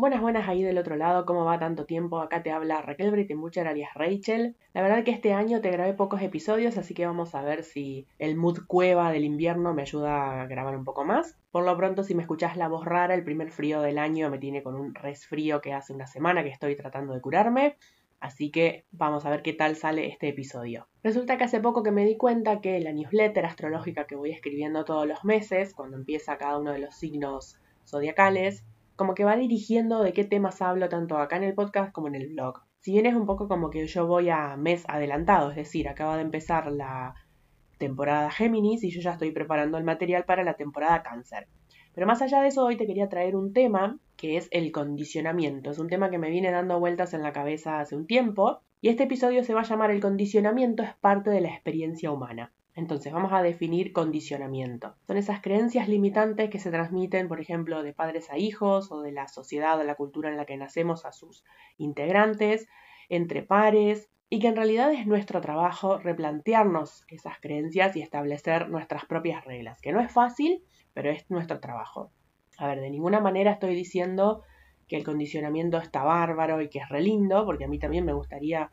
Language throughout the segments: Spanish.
Buenas, buenas ahí del otro lado, ¿cómo va tanto tiempo? Acá te habla Raquel Britenbucher alias Rachel. La verdad que este año te grabé pocos episodios, así que vamos a ver si el mood cueva del invierno me ayuda a grabar un poco más. Por lo pronto, si me escuchás la voz rara, el primer frío del año me tiene con un resfrío que hace una semana que estoy tratando de curarme. Así que vamos a ver qué tal sale este episodio. Resulta que hace poco que me di cuenta que la newsletter astrológica que voy escribiendo todos los meses, cuando empieza cada uno de los signos zodiacales, como que va dirigiendo de qué temas hablo tanto acá en el podcast como en el blog. Si bien es un poco como que yo voy a mes adelantado, es decir, acaba de empezar la temporada Géminis y yo ya estoy preparando el material para la temporada Cáncer. Pero más allá de eso, hoy te quería traer un tema que es el condicionamiento. Es un tema que me viene dando vueltas en la cabeza hace un tiempo y este episodio se va a llamar El condicionamiento es parte de la experiencia humana. Entonces vamos a definir condicionamiento. Son esas creencias limitantes que se transmiten, por ejemplo, de padres a hijos o de la sociedad o la cultura en la que nacemos a sus integrantes, entre pares, y que en realidad es nuestro trabajo replantearnos esas creencias y establecer nuestras propias reglas, que no es fácil, pero es nuestro trabajo. A ver, de ninguna manera estoy diciendo que el condicionamiento está bárbaro y que es relindo, porque a mí también me gustaría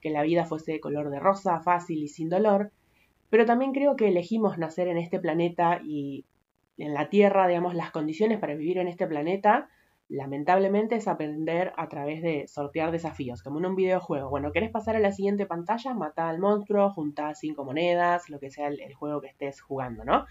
que la vida fuese de color de rosa, fácil y sin dolor, pero también creo que elegimos nacer en este planeta y en la Tierra, digamos, las condiciones para vivir en este planeta, lamentablemente es aprender a través de sortear desafíos, como en un videojuego. Bueno, ¿querés pasar a la siguiente pantalla? Mata al monstruo, junta cinco monedas, lo que sea el, juego que estés jugando, ¿no?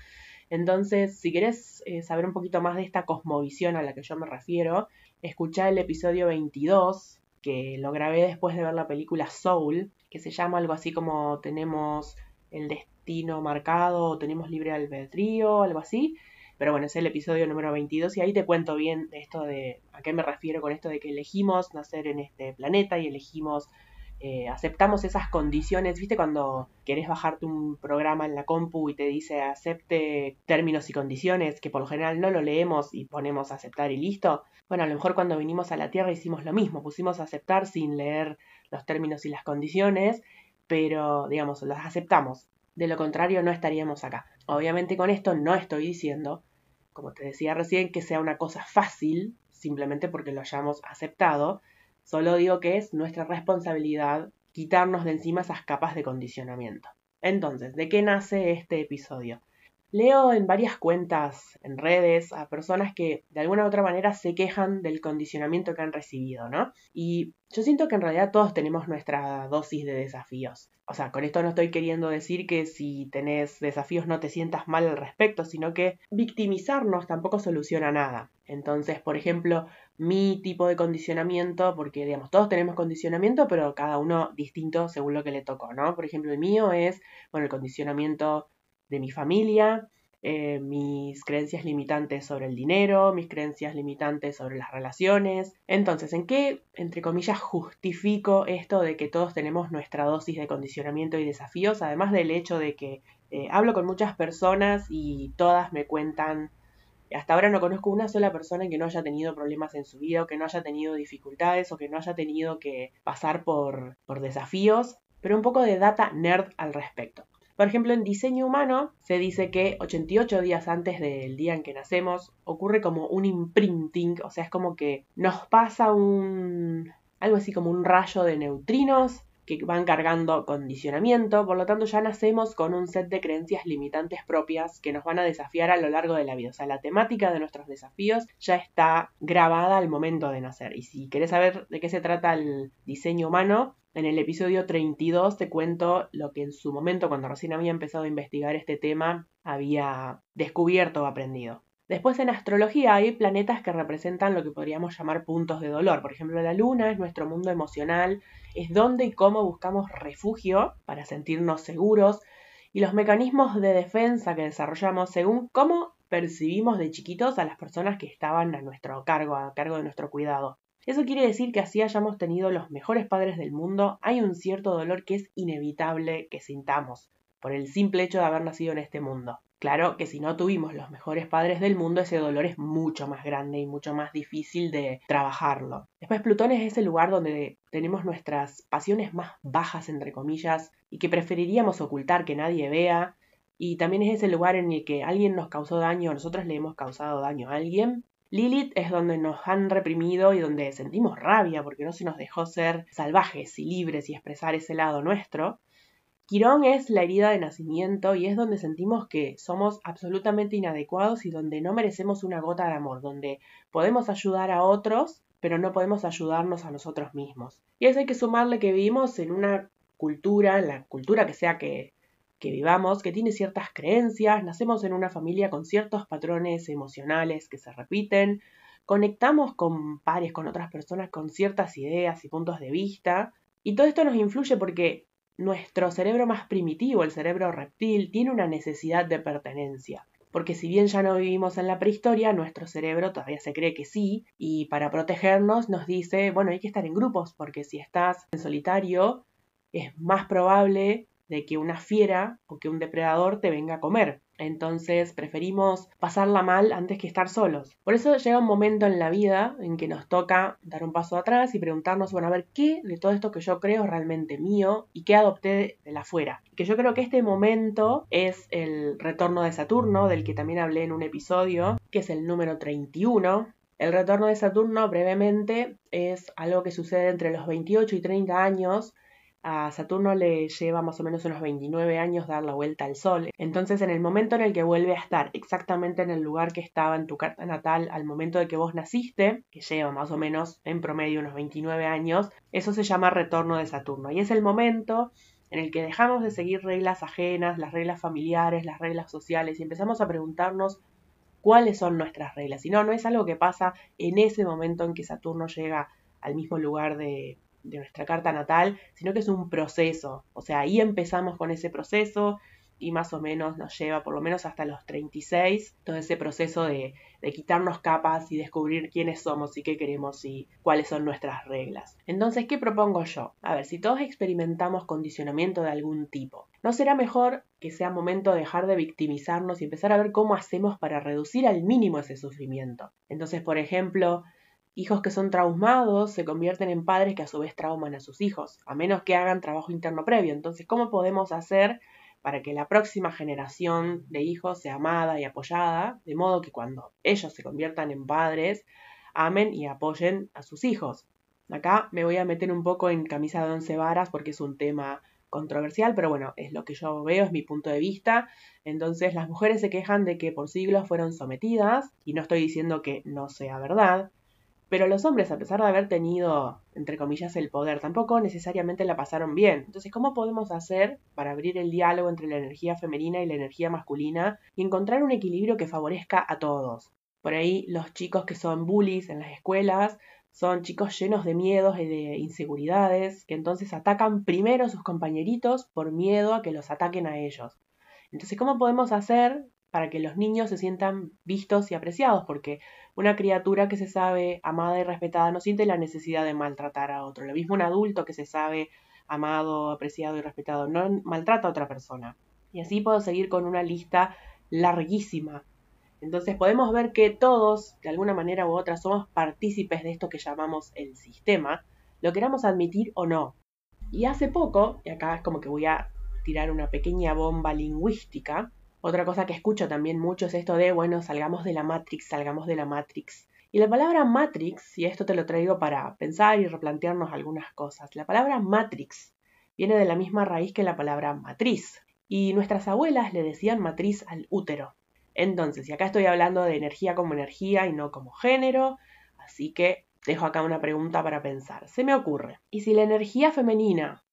Entonces, si querés eh, saber un poquito más de esta cosmovisión a la que yo me refiero, escuchá el episodio 22, que lo grabé después de ver la película Soul, que se llama algo así como tenemos el destino marcado o tenemos libre albedrío, algo así. Pero bueno, es el episodio número 22 y ahí te cuento bien esto de a qué me refiero con esto de que elegimos nacer en este planeta y elegimos, eh, aceptamos esas condiciones. ¿Viste cuando querés bajarte un programa en la compu y te dice acepte términos y condiciones, que por lo general no lo leemos y ponemos aceptar y listo? Bueno, a lo mejor cuando vinimos a la Tierra hicimos lo mismo, pusimos aceptar sin leer los términos y las condiciones pero digamos, las aceptamos. De lo contrario, no estaríamos acá. Obviamente con esto no estoy diciendo, como te decía recién, que sea una cosa fácil, simplemente porque lo hayamos aceptado. Solo digo que es nuestra responsabilidad quitarnos de encima esas capas de condicionamiento. Entonces, ¿de qué nace este episodio? Leo en varias cuentas en redes a personas que de alguna u otra manera se quejan del condicionamiento que han recibido, ¿no? Y yo siento que en realidad todos tenemos nuestra dosis de desafíos. O sea, con esto no estoy queriendo decir que si tenés desafíos no te sientas mal al respecto, sino que victimizarnos tampoco soluciona nada. Entonces, por ejemplo, mi tipo de condicionamiento, porque digamos, todos tenemos condicionamiento, pero cada uno distinto según lo que le tocó, ¿no? Por ejemplo, el mío es, bueno, el condicionamiento de mi familia, eh, mis creencias limitantes sobre el dinero, mis creencias limitantes sobre las relaciones. Entonces, ¿en qué, entre comillas, justifico esto de que todos tenemos nuestra dosis de condicionamiento y desafíos? Además del hecho de que eh, hablo con muchas personas y todas me cuentan, hasta ahora no conozco una sola persona que no haya tenido problemas en su vida o que no haya tenido dificultades o que no haya tenido que pasar por, por desafíos, pero un poco de data nerd al respecto. Por ejemplo, en diseño humano se dice que 88 días antes del día en que nacemos ocurre como un imprinting, o sea, es como que nos pasa un algo así como un rayo de neutrinos que van cargando condicionamiento, por lo tanto ya nacemos con un set de creencias limitantes propias que nos van a desafiar a lo largo de la vida. O sea, la temática de nuestros desafíos ya está grabada al momento de nacer. Y si querés saber de qué se trata el diseño humano, en el episodio 32 te cuento lo que en su momento, cuando recién había empezado a investigar este tema, había descubierto o aprendido. Después en astrología hay planetas que representan lo que podríamos llamar puntos de dolor. Por ejemplo, la luna es nuestro mundo emocional, es donde y cómo buscamos refugio para sentirnos seguros y los mecanismos de defensa que desarrollamos según cómo percibimos de chiquitos a las personas que estaban a nuestro cargo, a cargo de nuestro cuidado. Eso quiere decir que así hayamos tenido los mejores padres del mundo, hay un cierto dolor que es inevitable que sintamos por el simple hecho de haber nacido en este mundo. Claro que si no tuvimos los mejores padres del mundo, ese dolor es mucho más grande y mucho más difícil de trabajarlo. Después Plutón es ese lugar donde tenemos nuestras pasiones más bajas, entre comillas, y que preferiríamos ocultar que nadie vea. Y también es ese lugar en el que alguien nos causó daño, nosotros le hemos causado daño a alguien Lilith es donde nos han reprimido y donde sentimos rabia porque no se nos dejó ser salvajes y libres y expresar ese lado nuestro. Quirón es la herida de nacimiento y es donde sentimos que somos absolutamente inadecuados y donde no merecemos una gota de amor, donde podemos ayudar a otros, pero no podemos ayudarnos a nosotros mismos. Y eso hay que sumarle que vivimos en una cultura, en la cultura que sea que, que vivamos, que tiene ciertas creencias, nacemos en una familia con ciertos patrones emocionales que se repiten, conectamos con pares, con otras personas con ciertas ideas y puntos de vista, y todo esto nos influye porque nuestro cerebro más primitivo, el cerebro reptil, tiene una necesidad de pertenencia. Porque si bien ya no vivimos en la prehistoria, nuestro cerebro todavía se cree que sí, y para protegernos nos dice, bueno, hay que estar en grupos, porque si estás en solitario, es más probable de que una fiera o que un depredador te venga a comer. Entonces preferimos pasarla mal antes que estar solos. Por eso llega un momento en la vida en que nos toca dar un paso atrás y preguntarnos, bueno, a ver, ¿qué de todo esto que yo creo es realmente mío y qué adopté de la fuera? Que yo creo que este momento es el retorno de Saturno, del que también hablé en un episodio, que es el número 31. El retorno de Saturno, brevemente, es algo que sucede entre los 28 y 30 años a Saturno le lleva más o menos unos 29 años dar la vuelta al Sol. Entonces, en el momento en el que vuelve a estar exactamente en el lugar que estaba en tu carta natal al momento de que vos naciste, que lleva más o menos en promedio unos 29 años, eso se llama retorno de Saturno. Y es el momento en el que dejamos de seguir reglas ajenas, las reglas familiares, las reglas sociales, y empezamos a preguntarnos cuáles son nuestras reglas. Y no, no es algo que pasa en ese momento en que Saturno llega al mismo lugar de, de nuestra carta natal, sino que es un proceso. O sea, ahí empezamos con ese proceso y más o menos nos lleva por lo menos hasta los 36, todo ese proceso de, de, quitarnos capas y descubrir quiénes somos y qué queremos y cuáles son nuestras reglas. Entonces, ¿qué propongo yo? A ver, si todos experimentamos condicionamiento de algún tipo, ¿no será mejor que sea momento de dejar de victimizarnos y empezar a ver cómo hacemos para reducir al mínimo ese sufrimiento? Entonces, por ejemplo, Hijos que son traumados se convierten en padres que a su vez trauman a sus hijos, a menos que hagan trabajo interno previo. Entonces, ¿cómo podemos hacer para que la próxima generación de hijos sea amada y apoyada, de modo que cuando ellos se conviertan en padres, amen y apoyen a sus hijos? Acá me voy a meter un poco en camisa de once varas porque es un tema controversial, pero bueno, es lo que yo veo, es mi punto de vista. Entonces las mujeres se quejan de que por siglos fueron sometidas, y no estoy diciendo que no sea verdad, pero los hombres, a pesar de haber tenido, entre comillas, el poder, tampoco necesariamente la pasaron bien. Entonces, ¿cómo podemos hacer para abrir el diálogo entre la energía femenina y la energía masculina y encontrar un equilibrio que favorezca a todos? Por ahí, los chicos que son bullies en las escuelas son chicos llenos de miedos y de inseguridades, que entonces atacan primero a sus compañeritos por miedo a que los ataquen a ellos. Entonces, ¿cómo podemos hacer para que los niños se sientan vistos y apreciados, porque una criatura que se sabe amada y respetada no siente la necesidad de maltratar a otro. Lo mismo un adulto que se sabe amado, apreciado y respetado no maltrata a otra persona. Y así puedo seguir con una lista larguísima. Entonces podemos ver que todos, de alguna manera u otra, somos partícipes de esto que llamamos el sistema, lo queramos admitir o no. Y hace poco, y acá es como que voy a tirar una pequeña bomba lingüística, otra cosa que escucho también mucho es esto de, bueno, salgamos de la Matrix, salgamos de la Matrix. Y la palabra Matrix, y esto te lo traigo para pensar y replantearnos algunas cosas, la palabra Matrix viene de la misma raíz que la palabra matriz. Y nuestras abuelas le decían matriz al útero. Entonces, y acá estoy hablando de energía como energía y no como género, así que dejo acá una pregunta para pensar. Se me ocurre, ¿y si la energía femenina,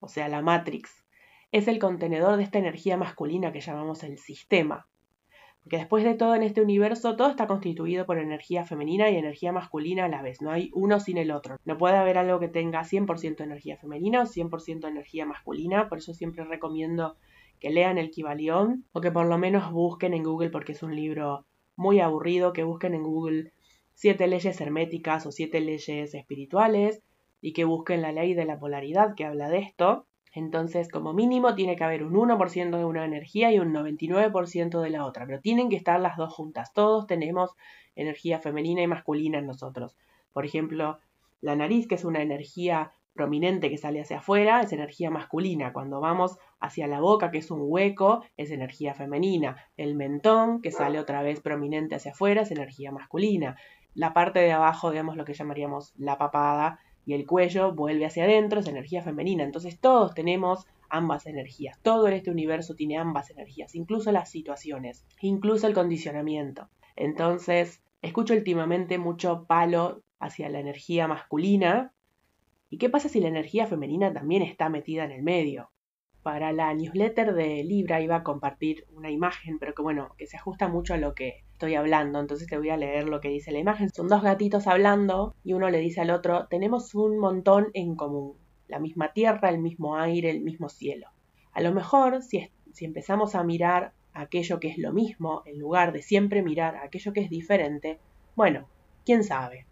o sea, la Matrix, es el contenedor de esta energía masculina que llamamos el sistema. Porque después de todo en este universo, todo está constituido por energía femenina y energía masculina a la vez. No hay uno sin el otro. No puede haber algo que tenga 100% energía femenina o 100% energía masculina. Por eso siempre recomiendo que lean el Kibalión o que por lo menos busquen en Google, porque es un libro muy aburrido, que busquen en Google siete leyes herméticas o siete leyes espirituales y que busquen la ley de la polaridad que habla de esto entonces, como mínimo, tiene que haber un 1% de una energía y un 99% de la otra, pero tienen que estar las dos juntas. Todos tenemos energía femenina y masculina en nosotros. Por ejemplo, la nariz, que es una energía prominente que sale hacia afuera es energía masculina. Cuando vamos hacia la boca, que es un hueco, es energía femenina. El mentón, que sale otra vez prominente hacia afuera, es energía masculina. La parte de abajo, digamos lo que llamaríamos la papada, y el cuello vuelve hacia adentro, es energía femenina. Entonces todos tenemos ambas energías. Todo en este universo tiene ambas energías, incluso las situaciones, incluso el condicionamiento. Entonces, escucho últimamente mucho palo hacia la energía masculina. ¿Y qué pasa si la energía femenina también está metida en el medio? Para la newsletter de Libra iba a compartir una imagen, pero que bueno, que se ajusta mucho a lo que estoy hablando, entonces te voy a leer lo que dice la imagen. Son dos gatitos hablando y uno le dice al otro, tenemos un montón en común, la misma tierra, el mismo aire, el mismo cielo. A lo mejor, si, empezamos a mirar aquello que es lo mismo, en lugar de siempre mirar aquello que es diferente, bueno, quién sabe.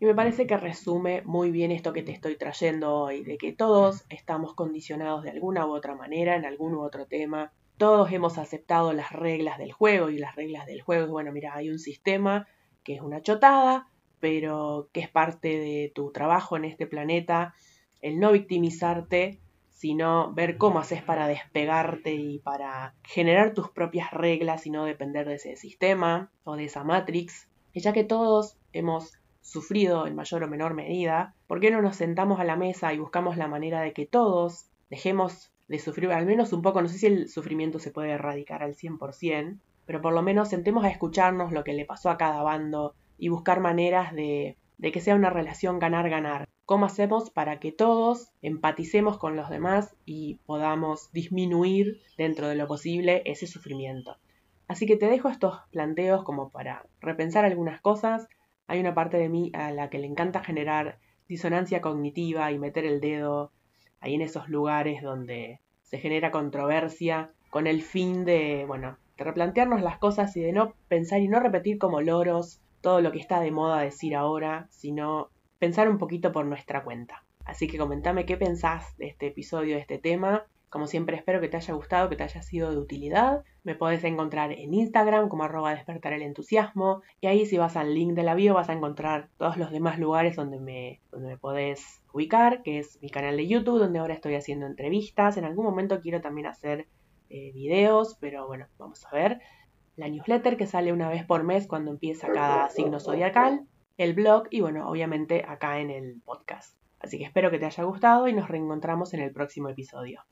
Y me parece que resume muy bien esto que te estoy trayendo hoy, de que todos estamos condicionados de alguna u otra manera en algún u otro tema. Todos hemos aceptado las reglas del juego y las reglas del juego es, bueno, mira, hay un sistema que es una chotada, pero que es parte de tu trabajo en este planeta, el no victimizarte, sino ver cómo haces para despegarte y para generar tus propias reglas y no depender de ese sistema o de esa matrix. Y ya que todos hemos sufrido en mayor o menor medida, ¿por qué no nos sentamos a la mesa y buscamos la manera de que todos dejemos de sufrir al menos un poco? No sé si el sufrimiento se puede erradicar al 100%, pero por lo menos sentemos a escucharnos lo que le pasó a cada bando y buscar maneras de, de que sea una relación ganar-ganar. ¿Cómo hacemos para que todos empaticemos con los demás y podamos disminuir dentro de lo posible ese sufrimiento? Así que te dejo estos planteos como para repensar algunas cosas, hay una parte de mí a la que le encanta generar disonancia cognitiva y meter el dedo ahí en esos lugares donde se genera controversia con el fin de, bueno, de replantearnos las cosas y de no pensar y no repetir como loros todo lo que está de moda decir ahora, sino pensar un poquito por nuestra cuenta. Así que comentame qué pensás de este episodio, de este tema, como siempre espero que te haya gustado, que te haya sido de utilidad. Me podés encontrar en Instagram como arroba despertar el entusiasmo. Y ahí si vas al link de la bio vas a encontrar todos los demás lugares donde me, donde me podés ubicar, que es mi canal de YouTube, donde ahora estoy haciendo entrevistas. En algún momento quiero también hacer eh, videos, pero bueno, vamos a ver. La newsletter que sale una vez por mes cuando empieza cada signo zodiacal. El blog y bueno, obviamente acá en el podcast. Así que espero que te haya gustado y nos reencontramos en el próximo episodio.